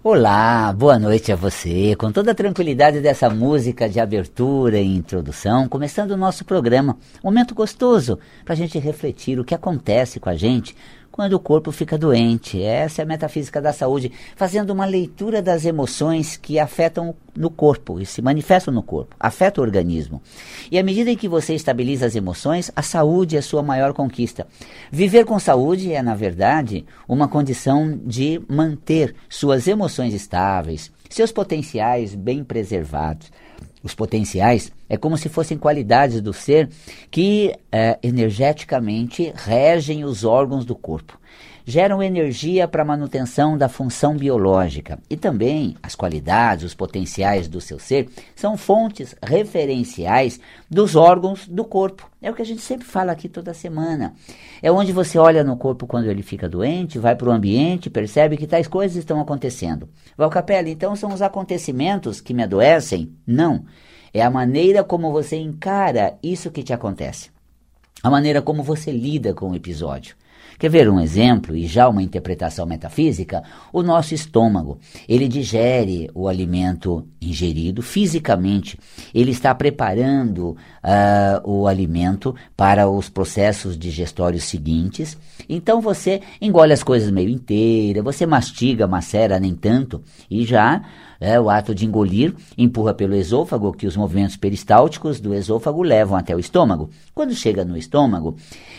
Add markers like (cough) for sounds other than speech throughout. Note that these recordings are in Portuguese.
Olá, boa noite a você. Com toda a tranquilidade dessa música de abertura e introdução, começando o nosso programa. Momento gostoso para a gente refletir o que acontece com a gente quando o corpo fica doente. Essa é a metafísica da saúde, fazendo uma leitura das emoções que afetam no corpo e se manifestam no corpo, afetam o organismo. E à medida em que você estabiliza as emoções, a saúde é a sua maior conquista. Viver com saúde é, na verdade, uma condição de manter suas emoções estáveis, seus potenciais bem preservados. Os potenciais é como se fossem qualidades do ser que é, energeticamente regem os órgãos do corpo. Geram energia para a manutenção da função biológica. E também as qualidades, os potenciais do seu ser são fontes referenciais dos órgãos do corpo. É o que a gente sempre fala aqui toda semana. É onde você olha no corpo quando ele fica doente, vai para o ambiente, percebe que tais coisas estão acontecendo. Valcapelli, então são os acontecimentos que me adoecem? Não. É a maneira como você encara isso que te acontece. A maneira como você lida com o episódio. Quer ver um exemplo e já uma interpretação metafísica? O nosso estômago, ele digere o alimento ingerido fisicamente, ele está preparando uh, o alimento para os processos digestórios seguintes. Então você engole as coisas meio inteira, você mastiga, macera nem tanto e já é, o ato de engolir empurra pelo esôfago, que os movimentos peristálticos do esôfago levam até o estômago. Quando chega no estômago,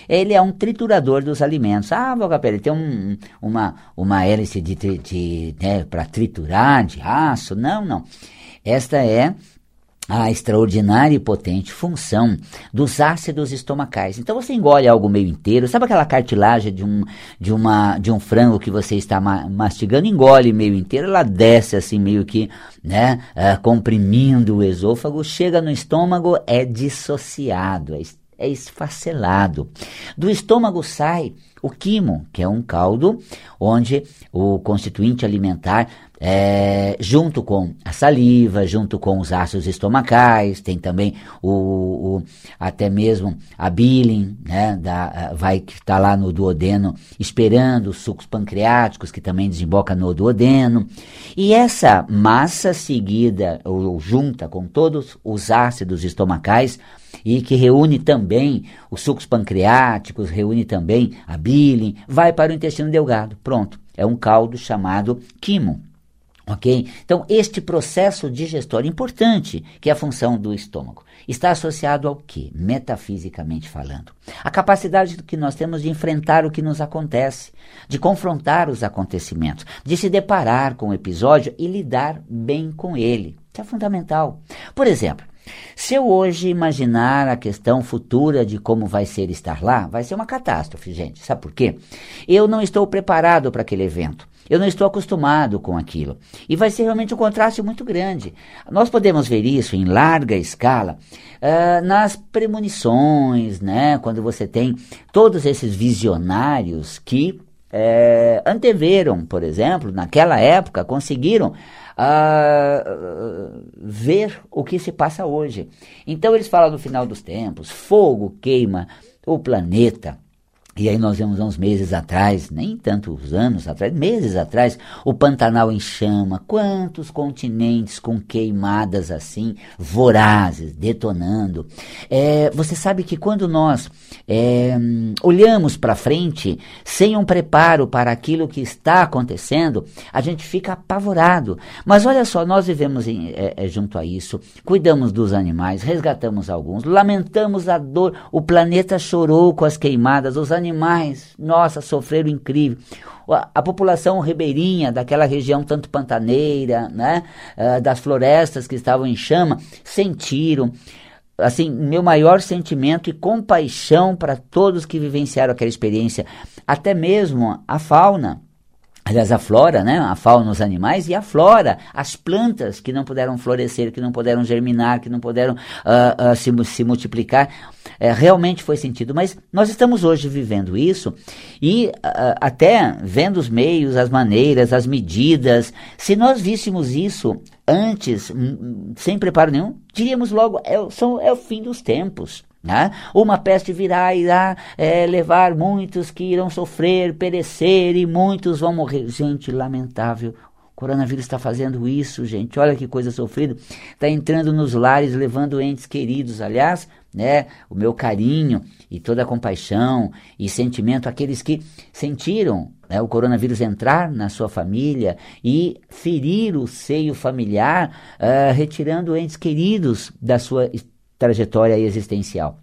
ele é um triturador dos alimentos. Ah, Valcapelli, ele tem um, uma, uma hélice de, de né, para triturar, de aço. Não, não. Esta é a extraordinária e potente função dos ácidos estomacais. Então você engole algo meio inteiro, sabe aquela cartilagem de um, de uma, de um frango que você está ma mastigando, engole meio inteiro, ela desce assim meio que, né, uh, comprimindo o esôfago, chega no estômago, é dissociado, é, é esfacelado. Do estômago sai o quimo, que é um caldo onde o constituinte alimentar é, junto com a saliva, junto com os ácidos estomacais, tem também o, o até mesmo a bilin, né, da, vai que está lá no duodeno esperando os sucos pancreáticos que também desemboca no duodeno. E essa massa seguida ou, ou junta com todos os ácidos estomacais e que reúne também os sucos pancreáticos, reúne também a bilin, vai para o intestino delgado. Pronto, é um caldo chamado quimo. Ok? Então, este processo digestório importante, que é a função do estômago, está associado ao que? Metafisicamente falando. A capacidade que nós temos de enfrentar o que nos acontece, de confrontar os acontecimentos, de se deparar com o episódio e lidar bem com ele. Isso é fundamental. Por exemplo, se eu hoje imaginar a questão futura de como vai ser estar lá, vai ser uma catástrofe, gente. Sabe por quê? Eu não estou preparado para aquele evento. Eu não estou acostumado com aquilo. E vai ser realmente um contraste muito grande. Nós podemos ver isso em larga escala uh, nas premonições, né? quando você tem todos esses visionários que é, anteveram, por exemplo, naquela época, conseguiram ver o que se passa hoje. Então eles falam no final dos tempos: fogo queima o planeta. E aí nós vemos há uns meses atrás, nem tantos anos atrás, meses atrás, o Pantanal em chama, quantos continentes com queimadas assim, vorazes, detonando. É, você sabe que quando nós é, olhamos para frente, sem um preparo para aquilo que está acontecendo, a gente fica apavorado. Mas olha só, nós vivemos em, é, é junto a isso, cuidamos dos animais, resgatamos alguns, lamentamos a dor, o planeta chorou com as queimadas, os animais animais, nossa, sofreram incrível. A, população ribeirinha daquela região tanto pantaneira, né, uh, das florestas que estavam em chama, sentiram assim, meu maior sentimento e compaixão para todos que vivenciaram aquela experiência, até mesmo a fauna. Aliás, a flora, né? A fauna, os animais e a flora, as plantas que não puderam florescer, que não puderam germinar, que não puderam uh, uh, se, se multiplicar é, realmente foi sentido. Mas nós estamos hoje vivendo isso e até vendo os meios, as maneiras, as medidas. Se nós víssemos isso antes, sem preparo nenhum, diríamos logo: é, são, é o fim dos tempos. Né? Uma peste virá e irá é, levar muitos que irão sofrer, perecer e muitos vão morrer. Gente, lamentável coronavírus está fazendo isso, gente. Olha que coisa sofrida. Está entrando nos lares, levando entes queridos. Aliás, né, o meu carinho e toda a compaixão e sentimento àqueles que sentiram né, o coronavírus entrar na sua família e ferir o seio familiar, uh, retirando entes queridos da sua trajetória existencial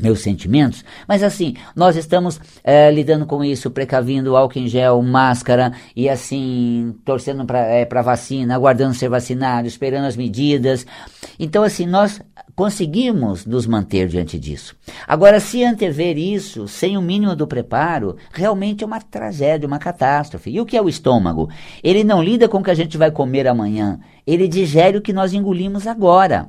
meus sentimentos, mas assim, nós estamos é, lidando com isso, precavindo álcool em gel, máscara e assim, torcendo para é, a vacina, aguardando ser vacinado, esperando as medidas. Então, assim, nós conseguimos nos manter diante disso. Agora, se antever isso sem o mínimo do preparo, realmente é uma tragédia, uma catástrofe. E o que é o estômago? Ele não lida com o que a gente vai comer amanhã, ele digere o que nós engolimos agora.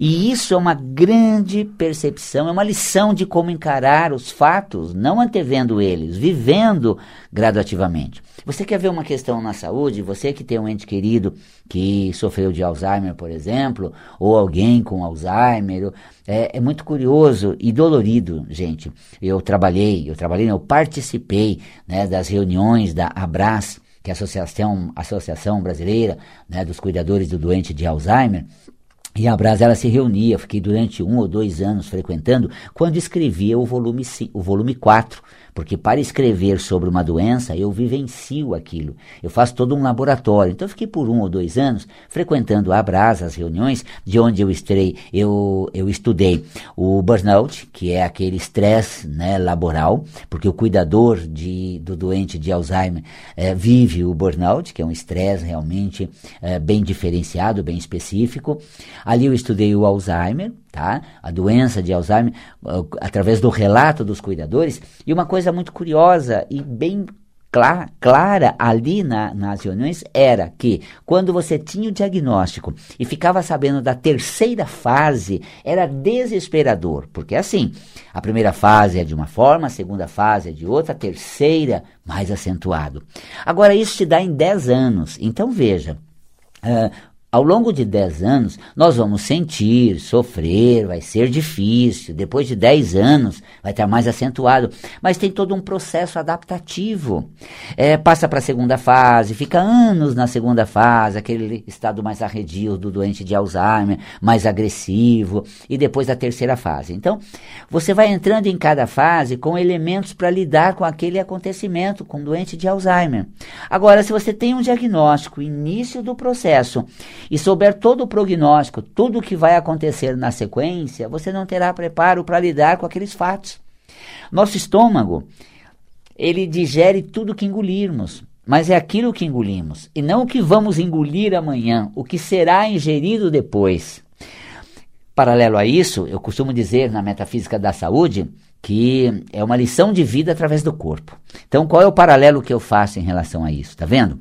E isso é uma grande percepção, é uma lição de como encarar os fatos, não antevendo eles, vivendo gradativamente. Você quer ver uma questão na saúde? Você que tem um ente querido que sofreu de Alzheimer, por exemplo, ou alguém com Alzheimer, é, é muito curioso e dolorido, gente. Eu trabalhei, eu trabalhei, eu participei né, das reuniões da Abras, que é a Associação, Associação Brasileira né, dos Cuidadores do Doente de Alzheimer, e a Brás ela se reunia, fiquei durante um ou dois anos frequentando, quando escrevia o volume, o volume 4 porque para escrever sobre uma doença eu vivencio aquilo, eu faço todo um laboratório. Então eu fiquei por um ou dois anos frequentando a Brasa, as reuniões, de onde eu, estrei, eu, eu estudei o burnout, que é aquele estresse né, laboral, porque o cuidador de, do doente de Alzheimer é, vive o burnout, que é um estresse realmente é, bem diferenciado, bem específico. Ali eu estudei o Alzheimer, tá? A doença de Alzheimer, através do relato dos cuidadores. E uma coisa muito curiosa e bem clara, clara ali na, nas reuniões era que quando você tinha o diagnóstico e ficava sabendo da terceira fase, era desesperador, porque assim, a primeira fase é de uma forma, a segunda fase é de outra, a terceira mais acentuado. Agora isso te dá em 10 anos, então veja, Uh, ao longo de 10 anos, nós vamos sentir, sofrer, vai ser difícil. Depois de 10 anos, vai estar mais acentuado. Mas tem todo um processo adaptativo. É, passa para a segunda fase, fica anos na segunda fase, aquele estado mais arredio do doente de Alzheimer, mais agressivo, e depois a terceira fase. Então, você vai entrando em cada fase com elementos para lidar com aquele acontecimento, com o doente de Alzheimer. Agora, se você tem um diagnóstico, início do processo, e souber todo o prognóstico, tudo o que vai acontecer na sequência, você não terá preparo para lidar com aqueles fatos. Nosso estômago, ele digere tudo que engolirmos, mas é aquilo que engolimos, e não o que vamos engolir amanhã, o que será ingerido depois. Paralelo a isso, eu costumo dizer na metafísica da saúde que é uma lição de vida através do corpo. Então, qual é o paralelo que eu faço em relação a isso? Tá vendo?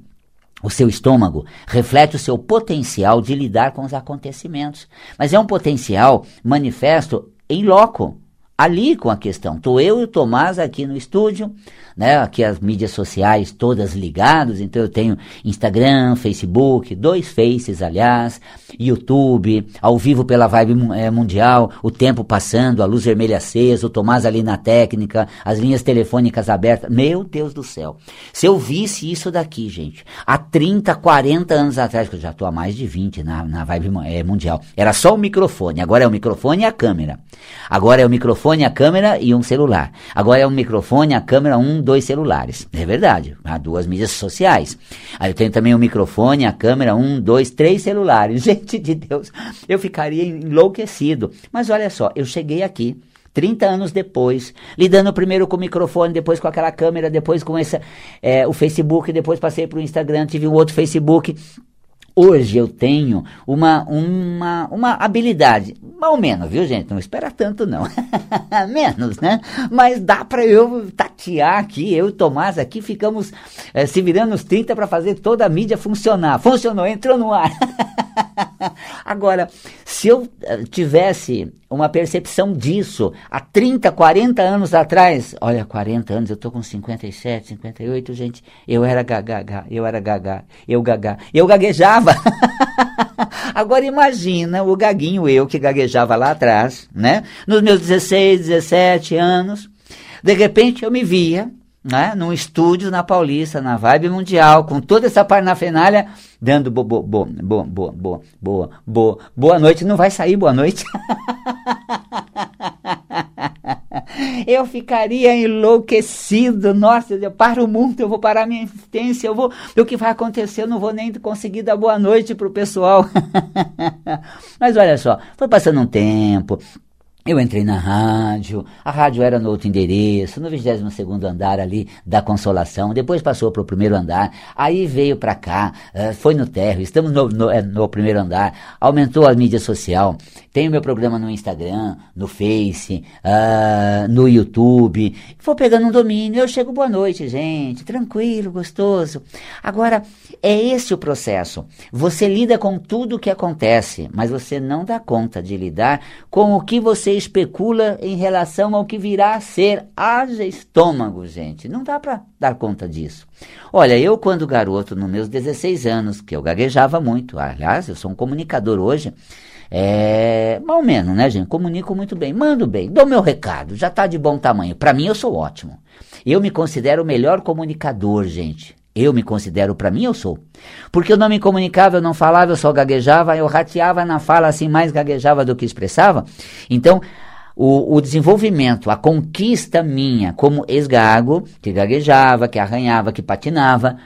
O seu estômago reflete o seu potencial de lidar com os acontecimentos, mas é um potencial manifesto em loco, ali com a questão. Estou eu e o Tomás aqui no estúdio, né? Aqui as mídias sociais todas ligadas, então eu tenho Instagram, Facebook, dois faces, aliás, YouTube, ao vivo pela Vibe é, Mundial, o tempo passando, a luz vermelha acesa, o Tomás ali na técnica, as linhas telefônicas abertas. Meu Deus do céu. Se eu visse isso daqui, gente, há 30, 40 anos atrás, que eu já estou há mais de 20 na, na Vibe é, Mundial, era só o microfone, agora é o microfone e a câmera. Agora é o microfone, a câmera e um celular. Agora é o microfone, a câmera, um, dois celulares. É verdade. Há duas mídias sociais. Aí eu tenho também o microfone, a câmera, um, dois, três celulares. (laughs) Gente de Deus, eu ficaria enlouquecido. Mas olha só, eu cheguei aqui. 30 anos depois, lidando primeiro com o microfone, depois com aquela câmera, depois com essa, é, o Facebook, depois passei para o Instagram, tive um outro Facebook, Hoje eu tenho uma, uma, uma habilidade, mal menos, viu gente? Não espera tanto não, (laughs) menos, né? Mas dá para eu tatear aqui, eu e Tomás aqui ficamos é, se virando nos 30 para fazer toda a mídia funcionar. Funcionou, entrou no ar. (laughs) (laughs) Agora, se eu eh, tivesse uma percepção disso há 30, 40 anos atrás, olha, 40 anos, eu tô com 57, 58, gente, eu era gaga, eu era gaga, eu gaga, eu gaguejava. (laughs) Agora imagina o gaguinho eu que gaguejava lá atrás, né? Nos meus 16, 17 anos, de repente eu me via né, num estúdio na Paulista, na Vibe Mundial, com toda essa parnafernália, dando bo, bo, bo, bo, bo, bo, boa, boa, boa noite. Não vai sair boa noite? (laughs) eu ficaria enlouquecido. Nossa, eu paro o mundo, eu vou parar minha existência, eu vou. O que vai acontecer? Eu não vou nem conseguir dar boa noite pro pessoal. (laughs) Mas olha só, foi passando um tempo, eu entrei na rádio, a rádio era no outro endereço, no 22 andar ali da Consolação, depois passou para o primeiro andar, aí veio para cá, uh, foi no térreo, estamos no, no, eh, no, primeiro andar, aumentou a mídia social, tenho meu programa no Instagram, no Face, uh, no YouTube, vou pegando um domínio, eu chego, boa noite gente, tranquilo, gostoso. Agora, é esse o processo, você lida com tudo o que acontece, mas você não dá conta de lidar com o que você especula em relação ao que virá a ser. Haja estômago, gente. Não dá para dar conta disso. Olha, eu quando garoto, nos meus 16 anos, que eu gaguejava muito, aliás, eu sou um comunicador hoje, é, mal menos, né, gente? Comunico muito bem, mando bem, dou meu recado, já está de bom tamanho. Para mim, eu sou ótimo. Eu me considero o melhor comunicador, gente. Eu me considero, para mim, eu sou. Porque eu não me comunicava, eu não falava, eu só gaguejava, eu rateava na fala assim, mais gaguejava do que expressava. Então, o, o desenvolvimento, a conquista minha como ex-gago, que gaguejava, que arranhava, que patinava,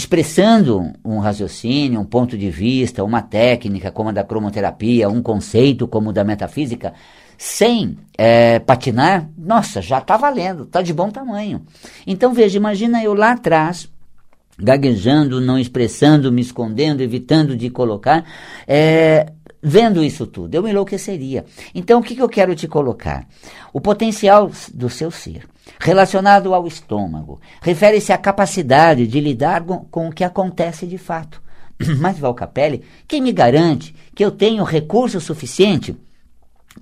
expressando um raciocínio, um ponto de vista, uma técnica como a da cromoterapia, um conceito como o da metafísica, sem é, patinar, nossa, já está valendo, está de bom tamanho. Então veja, imagina eu lá atrás, gaguejando, não expressando, me escondendo, evitando de colocar, é, vendo isso tudo, eu enlouqueceria. Então, o que, que eu quero te colocar? O potencial do seu ser, relacionado ao estômago, refere-se à capacidade de lidar com, o que acontece de fato. (clears throat) Mas, Valcapelli, quem me garante que eu tenho recurso suficiente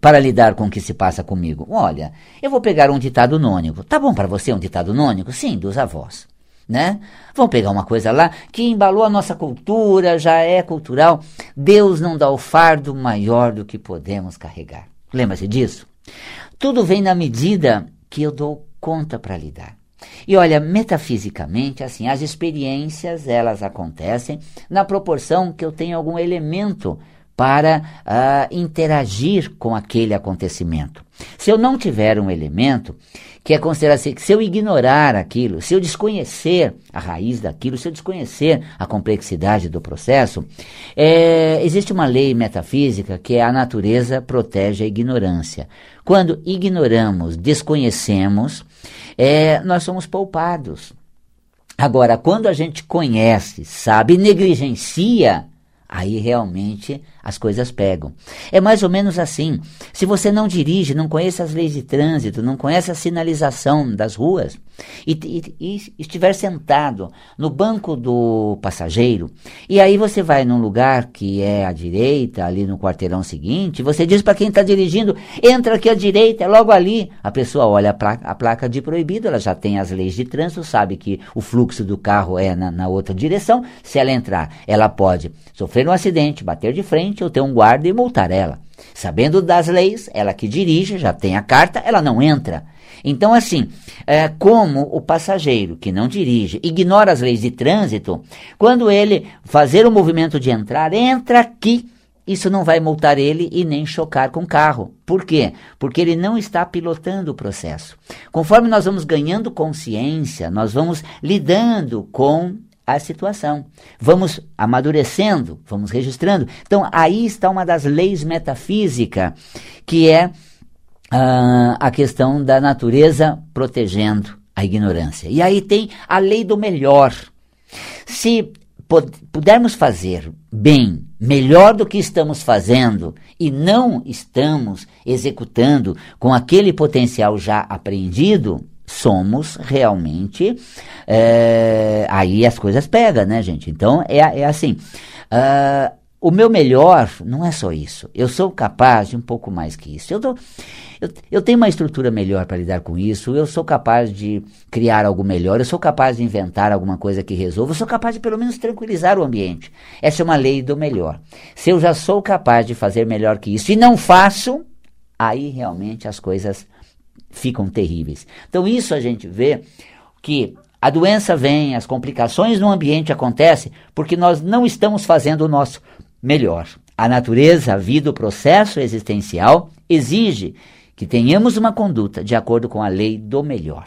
para lidar com o que se passa comigo? Olha, eu vou pegar um ditado nônico. Tá bom para você um ditado nônico? Sim, dos avós né? Vamos pegar uma coisa lá que embalou a nossa cultura, já é cultural. Deus não dá o fardo maior do que podemos carregar. Lembra-se disso? Tudo vem na medida que eu dou conta para lidar. E olha, metafisicamente, assim, as experiências elas acontecem na proporção que eu tenho algum elemento para uh, interagir com aquele acontecimento. Se eu não tiver um elemento, que é considerar assim, que se eu ignorar aquilo, se eu desconhecer a raiz daquilo, se eu desconhecer a complexidade do processo, é, existe uma lei metafísica que é a natureza protege a ignorância. Quando ignoramos, desconhecemos, é, nós somos poupados. Agora, quando a gente conhece, sabe, negligencia, aí realmente as coisas pegam. É mais ou menos assim. Se você não dirige, não conhece as leis de trânsito, não conhece a sinalização das ruas e, e, e estiver sentado no banco do passageiro, e aí você vai num lugar que é à direita, ali no quarteirão seguinte, você diz para quem está dirigindo, entra aqui à direita, é logo ali. A pessoa olha a placa, a placa, de proibido, ela já tem as leis de trânsito, sabe que o fluxo do carro é na, na outra direção. Se ela entrar, ela pode sofrer um acidente, bater de frente ou ter um guarda e multar ela. Sabendo das leis, ela que dirige, já tem a carta, ela não entra. Então, assim, é, como o passageiro que não dirige ignora as leis de trânsito, quando ele fazer o movimento de entrar, entra aqui. Isso não vai multar ele e nem chocar com o carro. Por quê? Porque ele não está pilotando o processo. Conforme nós vamos ganhando consciência, nós vamos lidando com a situação. Vamos amadurecendo, vamos registrando. Então, aí está uma das leis metafísicas, que é uh, a questão da natureza protegendo a ignorância. E aí tem a lei do melhor. Se pudermos fazer bem, melhor do que estamos fazendo, e não estamos executando com aquele potencial já apreendido, somos realmente. É, aí as coisas pegam, né, gente? Então é, é assim. Uh, o meu melhor não é só isso. Eu sou capaz de um pouco mais que isso. Eu, tô, eu, eu tenho uma estrutura melhor para lidar com isso. Eu sou capaz de criar algo melhor. Eu sou capaz de inventar alguma coisa que resolva. Eu sou capaz de, pelo menos, tranquilizar o ambiente. Essa é uma lei do melhor. Se eu já sou capaz de fazer melhor que isso e não faço, aí realmente as coisas ficam terríveis. Então, isso a gente vê que a doença vem, as complicações no ambiente acontecem porque nós não estamos fazendo o nosso melhor. A natureza, a vida, o processo existencial exige que tenhamos uma conduta de acordo com a lei do melhor.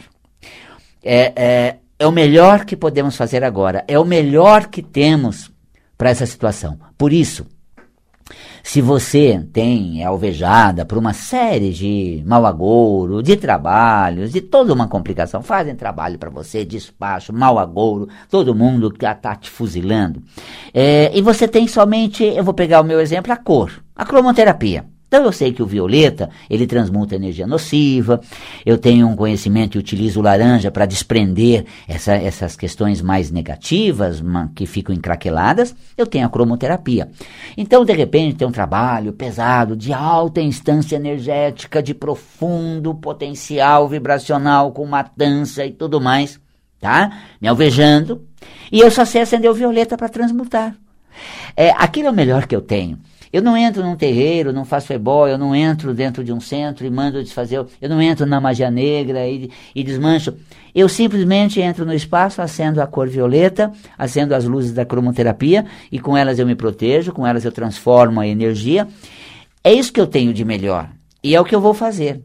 É, é, é o melhor que podemos fazer agora, é o melhor que temos para essa situação. Por isso, se você tem é alvejada por uma série de mau agouro, de trabalhos, de toda uma complicação, fazem trabalho para você, despacho, mau agouro, todo mundo que está te fuzilando. É, e você tem somente, eu vou pegar o meu exemplo, a cor, a cromoterapia. Então eu sei que o violeta, ele transmuta energia nociva, eu tenho um conhecimento e utilizo o laranja para desprender essa, essas questões mais negativas, que ficam encraqueladas, eu tenho a cromoterapia. Então, de repente, tem um trabalho pesado, de alta instância energética, de profundo potencial vibracional, com matança e tudo mais, tá? Me alvejando, e eu só sei acender o violeta para transmutar. É, aquilo é o melhor que eu tenho. Eu não entro num terreiro, não faço ebó, eu não entro dentro de um centro e mando desfazer, eu não entro na magia negra e, e desmancho. Eu simplesmente entro no espaço, acendo a cor violeta, acendo as luzes da cromoterapia e com elas eu me protejo, com elas eu transformo a energia. É isso que eu tenho de melhor e é o que eu vou fazer.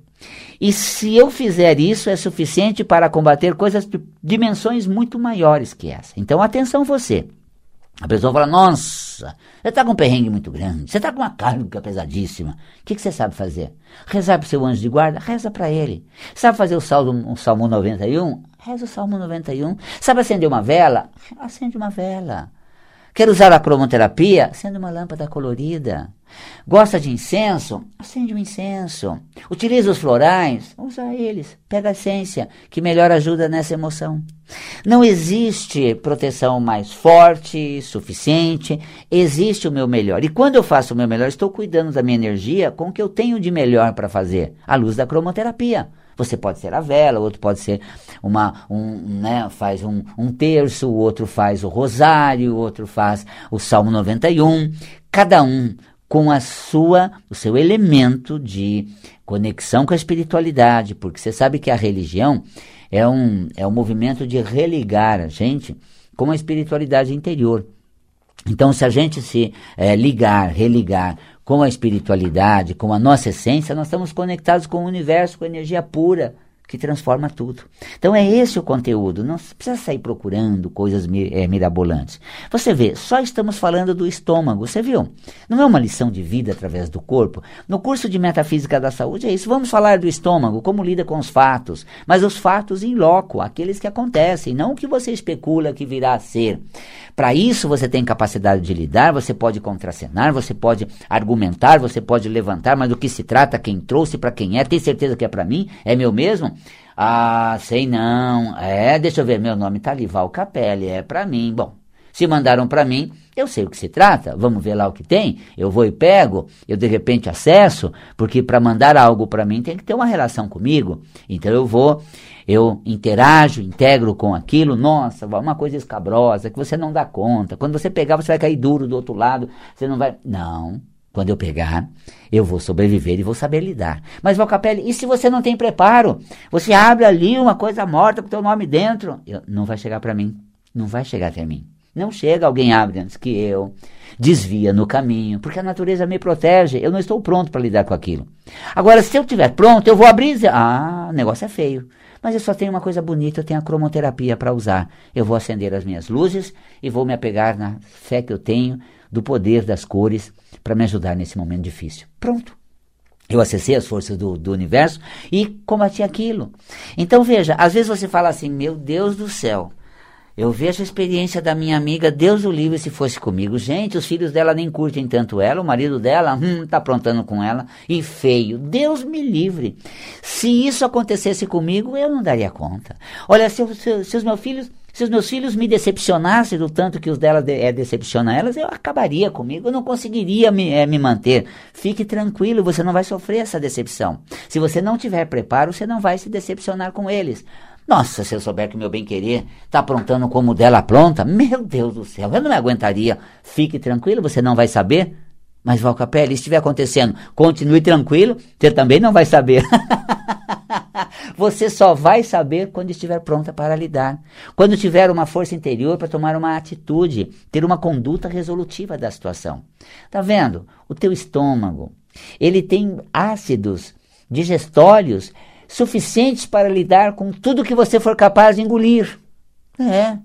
E se eu fizer isso, é suficiente para combater coisas de dimensões muito maiores que essa. Então, atenção você. A pessoa fala, nossa, você está com um perrengue muito grande, você está com uma carga pesadíssima. O que, que você sabe fazer? Rezar para o seu anjo de guarda? Reza para ele. Sabe fazer o salmo, o salmo 91? Reza o salmo 91. Sabe acender uma vela? Acende uma vela. Quer usar a cromoterapia? Acende uma lâmpada colorida. Gosta de incenso? Acende um incenso. Utiliza os florais? Usa eles. Pega a essência, que melhor ajuda nessa emoção. Não existe proteção mais forte, suficiente. Existe o meu melhor. E quando eu faço o meu melhor, estou cuidando da minha energia com o que eu tenho de melhor para fazer. A luz da cromoterapia. Você pode ser a vela, outro pode ser uma, um, né, faz um, um terço, o outro faz o rosário, o outro faz o Salmo 91. Cada um com a sua, o seu elemento de conexão com a espiritualidade, porque você sabe que a religião é um, é um movimento de religar a gente com a espiritualidade interior. Então, se a gente se é, ligar, religar com a espiritualidade, com a nossa essência, nós estamos conectados com o universo, com a energia pura que transforma tudo. Então é esse o conteúdo, não precisa sair procurando coisas é, mirabolantes. Você vê, só estamos falando do estômago, você viu? Não é uma lição de vida através do corpo? No curso de Metafísica da Saúde é isso, vamos falar do estômago, como lida com os fatos, mas os fatos em loco, aqueles que acontecem, não o que você especula que virá a ser. Para isso você tem capacidade de lidar, você pode contracenar, você pode argumentar, você pode levantar, mas do que se trata, quem trouxe, para quem é, tem certeza que é para mim? É meu mesmo? Ah, sei não. É, deixa eu ver, meu nome tá ali, Val Capelli, é para mim. Bom, se mandaram para mim, eu sei o que se trata, vamos ver lá o que tem. Eu vou e pego, eu de repente acesso, porque para mandar algo para mim tem que ter uma relação comigo. Então eu vou, eu interajo, integro com aquilo. Nossa, uma coisa escabrosa que você não dá conta. Quando você pegar, você vai cair duro do outro lado, você não vai. Não. Quando eu pegar, eu vou sobreviver e vou saber lidar. Mas, Valcapelli, e se você não tem preparo? Você abre ali uma coisa morta com o teu nome dentro. Eu, não vai chegar para mim. Não vai chegar até mim. Não chega, alguém abre antes que eu. Desvia no caminho, porque a natureza me protege. Eu não estou pronto para lidar com aquilo. Agora, se eu estiver pronto, eu vou abrir Ah, o negócio é feio. Mas eu só tenho uma coisa bonita, eu tenho a cromoterapia para usar. Eu vou acender as minhas luzes e vou me apegar na fé que eu tenho do poder das cores para me ajudar nesse momento difícil. Pronto. Eu acessei as forças do, do universo e combati aquilo. Então veja, às vezes você fala assim, meu Deus do céu, eu vejo a experiência da minha amiga, Deus o livre se fosse comigo. Gente, os filhos dela nem curtem tanto ela, o marido dela, hum, tá aprontando com ela, e feio. Deus me livre. Se isso acontecesse comigo, eu não daria conta. Olha, se, se, se os meus filhos se os meus filhos me decepcionassem do tanto que os dela de, é, decepciona elas, eu acabaria comigo, eu não conseguiria me, é, me manter. Fique tranquilo, você não vai sofrer essa decepção. Se você não tiver preparo, você não vai se decepcionar com eles. Nossa, se eu souber que meu bem-querer está aprontando como dela pronta, meu Deus do céu, eu não me aguentaria. Fique tranquilo, você não vai saber. Mas, Valcapelli, se estiver acontecendo, continue tranquilo, você também não vai saber. (laughs) (laughs) Você só vai saber quando estiver pronta para lidar, quando tiver uma força interior para tomar uma atitude, ter uma conduta resolutiva da situação. Tá vendo? O teu estômago, ele tem ácidos digestórios suficientes para lidar com tudo que você for capaz de engolir. É.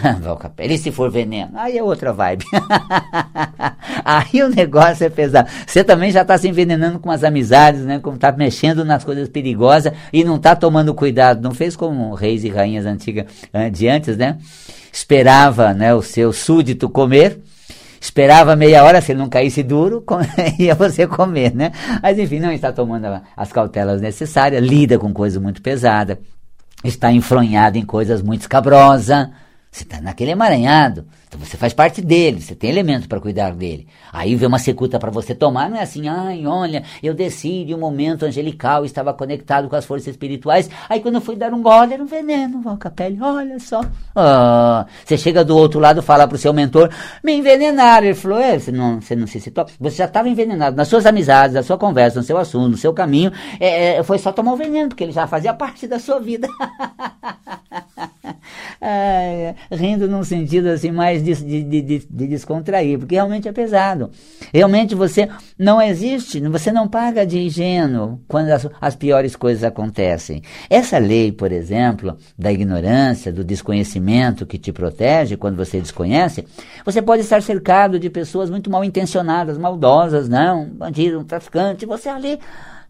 (laughs) E se for veneno? Aí é outra vibe. (laughs) aí o negócio é pesado. Você também já está se envenenando com as amizades, né? Como está mexendo nas coisas perigosas e não está tomando cuidado. Não fez como reis e rainhas antigas de antes, né? Esperava né, o seu súdito comer esperava meia hora, se ele não caísse duro, (laughs) ia você comer, né? Mas enfim, não está tomando as cautelas necessárias, lida com coisas muito pesadas, está enfronhado em coisas muito escabrosas, você está naquele emaranhado. Então você faz parte dele, você tem elementos para cuidar dele. Aí vem uma secuta para você tomar, não é assim, ai, olha, eu desci de um momento angelical, estava conectado com as forças espirituais. Aí quando eu fui dar um gole, era um veneno, Valcapelli, olha só. Ah, você chega do outro lado, fala para o seu mentor, me envenenaram. Ele falou, é, você não, você não se citou. Você já estava envenenado nas suas amizades, na sua conversa, no seu assunto, no seu caminho. É, é, foi só tomar o veneno, porque ele já fazia parte da sua vida. (laughs) ai, rindo num sentido assim mais de, de, de, de, descontrair, porque realmente é pesado. Realmente você não existe, você não paga de ingênuo quando as, as piores coisas acontecem. Essa lei, por exemplo, da ignorância, do desconhecimento que te protege quando você desconhece, você pode estar cercado de pessoas muito mal intencionadas, maldosas, não, bandido, um traficante, você ali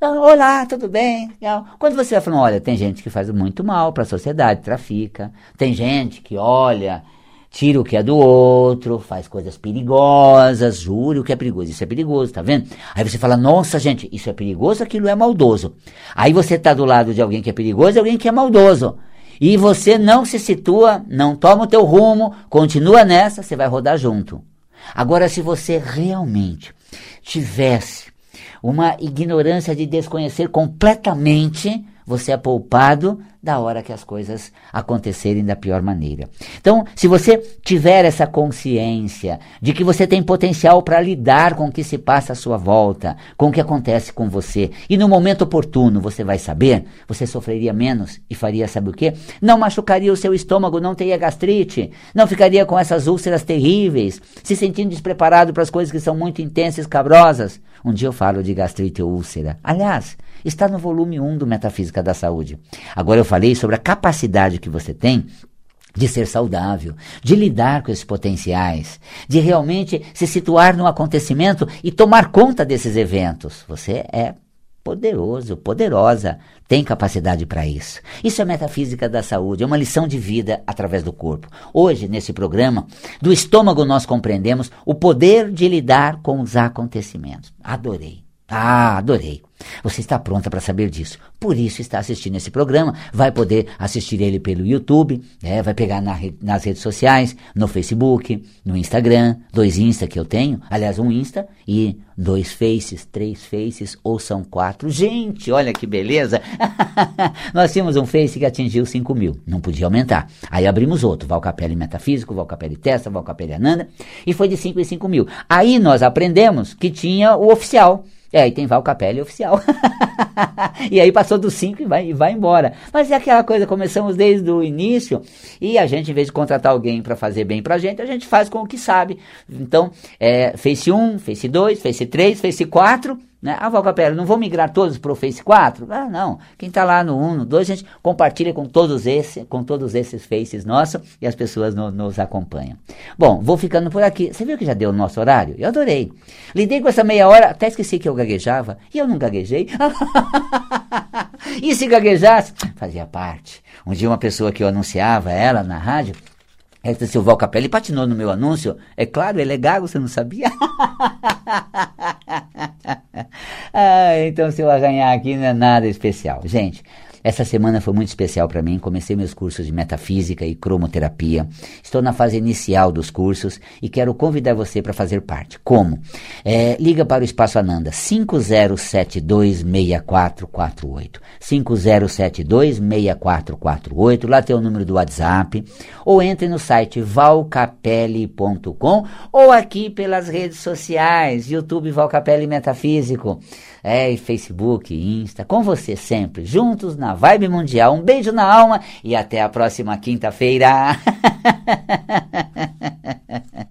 Olá, tudo bem? Quando você vai falando, olha, tem gente que faz muito mal para a sociedade, trafica. Tem gente que olha, tira o que é do outro, faz coisas perigosas, jure o que é perigoso. Isso é perigoso, tá vendo? Aí você fala, nossa, gente, isso é perigoso, aquilo é maldoso. Aí você está do lado de alguém que é perigoso e alguém que é maldoso. E você não se situa, não toma o teu rumo, continua nessa, você vai rodar junto. Agora, se você realmente tivesse uma ignorância de desconhecer completamente, você é poupado da hora que as coisas acontecerem da pior maneira. Então, se você tiver essa consciência de que você tem potencial para lidar com o que se passa à sua volta, com o que acontece com você, e no momento oportuno você vai saber, você sofreria menos e faria sabe o quê? Não machucaria o seu estômago, não teria gastrite, não ficaria com essas úlceras terríveis, se sentindo despreparado para as coisas que são muito intensas e escabrosas. Um dia eu falo de gastrite ou úlcera. Aliás, está no volume 1 do Metafísica da Saúde. Agora eu falei sobre a capacidade que você tem de ser saudável, de lidar com esses potenciais, de realmente se situar no acontecimento e tomar conta desses eventos. Você é poderoso, poderosa, tem capacidade para isso. Isso é metafísica da saúde, é uma lição de vida através do corpo. Hoje, nesse programa, do estômago nós compreendemos o poder de lidar com os acontecimentos. Adorei. Ah, adorei. Você está pronta para saber disso. Por isso está assistindo esse programa. Vai poder assistir ele pelo YouTube, né? vai pegar na nas redes sociais, no Facebook, no Instagram, dois Insta que eu tenho, aliás, um Insta e dois Faces, três Faces ou são quatro. Gente, olha que beleza! (laughs) Nós tínhamos um Face que atingiu 5 mil, não podia aumentar. Aí abrimos outro, Valcapelli Metafísico, Valcapelli Testa, Valcapelli Ananda, e foi de 5 em 5 mil. Aí nós aprendemos que tinha o oficial. É, aí tem Val Capelli oficial. (laughs) e aí passou dos 5 e vai, e vai embora. Mas é aquela coisa, começamos desde o início e a gente, em vez de contratar alguém para fazer bem pra gente, a gente faz com o que sabe. Então, é, Face 1, Face 2, Face 3, Face 4 né? Ah, Valcapelli, não vou migrar todos para o Face 4? Ah, não. Quem está lá no 1, no 2, a gente compartilha com todos esses, com todos esses Faces nossos e as pessoas no, nos acompanham. Bom, vou ficando por aqui. Você viu que já deu o nosso horário? Eu adorei. Lidei com essa meia hora, até esqueci que eu gaguejava. E eu não gaguejei. (laughs) e se gaguejasse? Fazia parte. Um dia uma pessoa que eu anunciava ela na rádio, ela disse, o Val Capelli patinou no meu anúncio. É claro, ele é gago, você não sabia? (laughs) ah, então se eu ganhar aqui não é nada especial. Gente, Essa semana foi muito especial para mim. Comecei meus cursos de metafísica e cromoterapia. Estou na fase inicial dos cursos e quero convidar você para fazer parte. Como? É, liga para o Espaço Ananda 50726448. 50726448. Lá tem o número do WhatsApp. Ou entre no site valcapelli.com ou aqui pelas redes sociais, YouTube Valcapelli Metafísico é, Facebook, Insta, com você sempre, juntos na Vibe Mundial. Um beijo na alma e até a próxima quinta-feira. (laughs)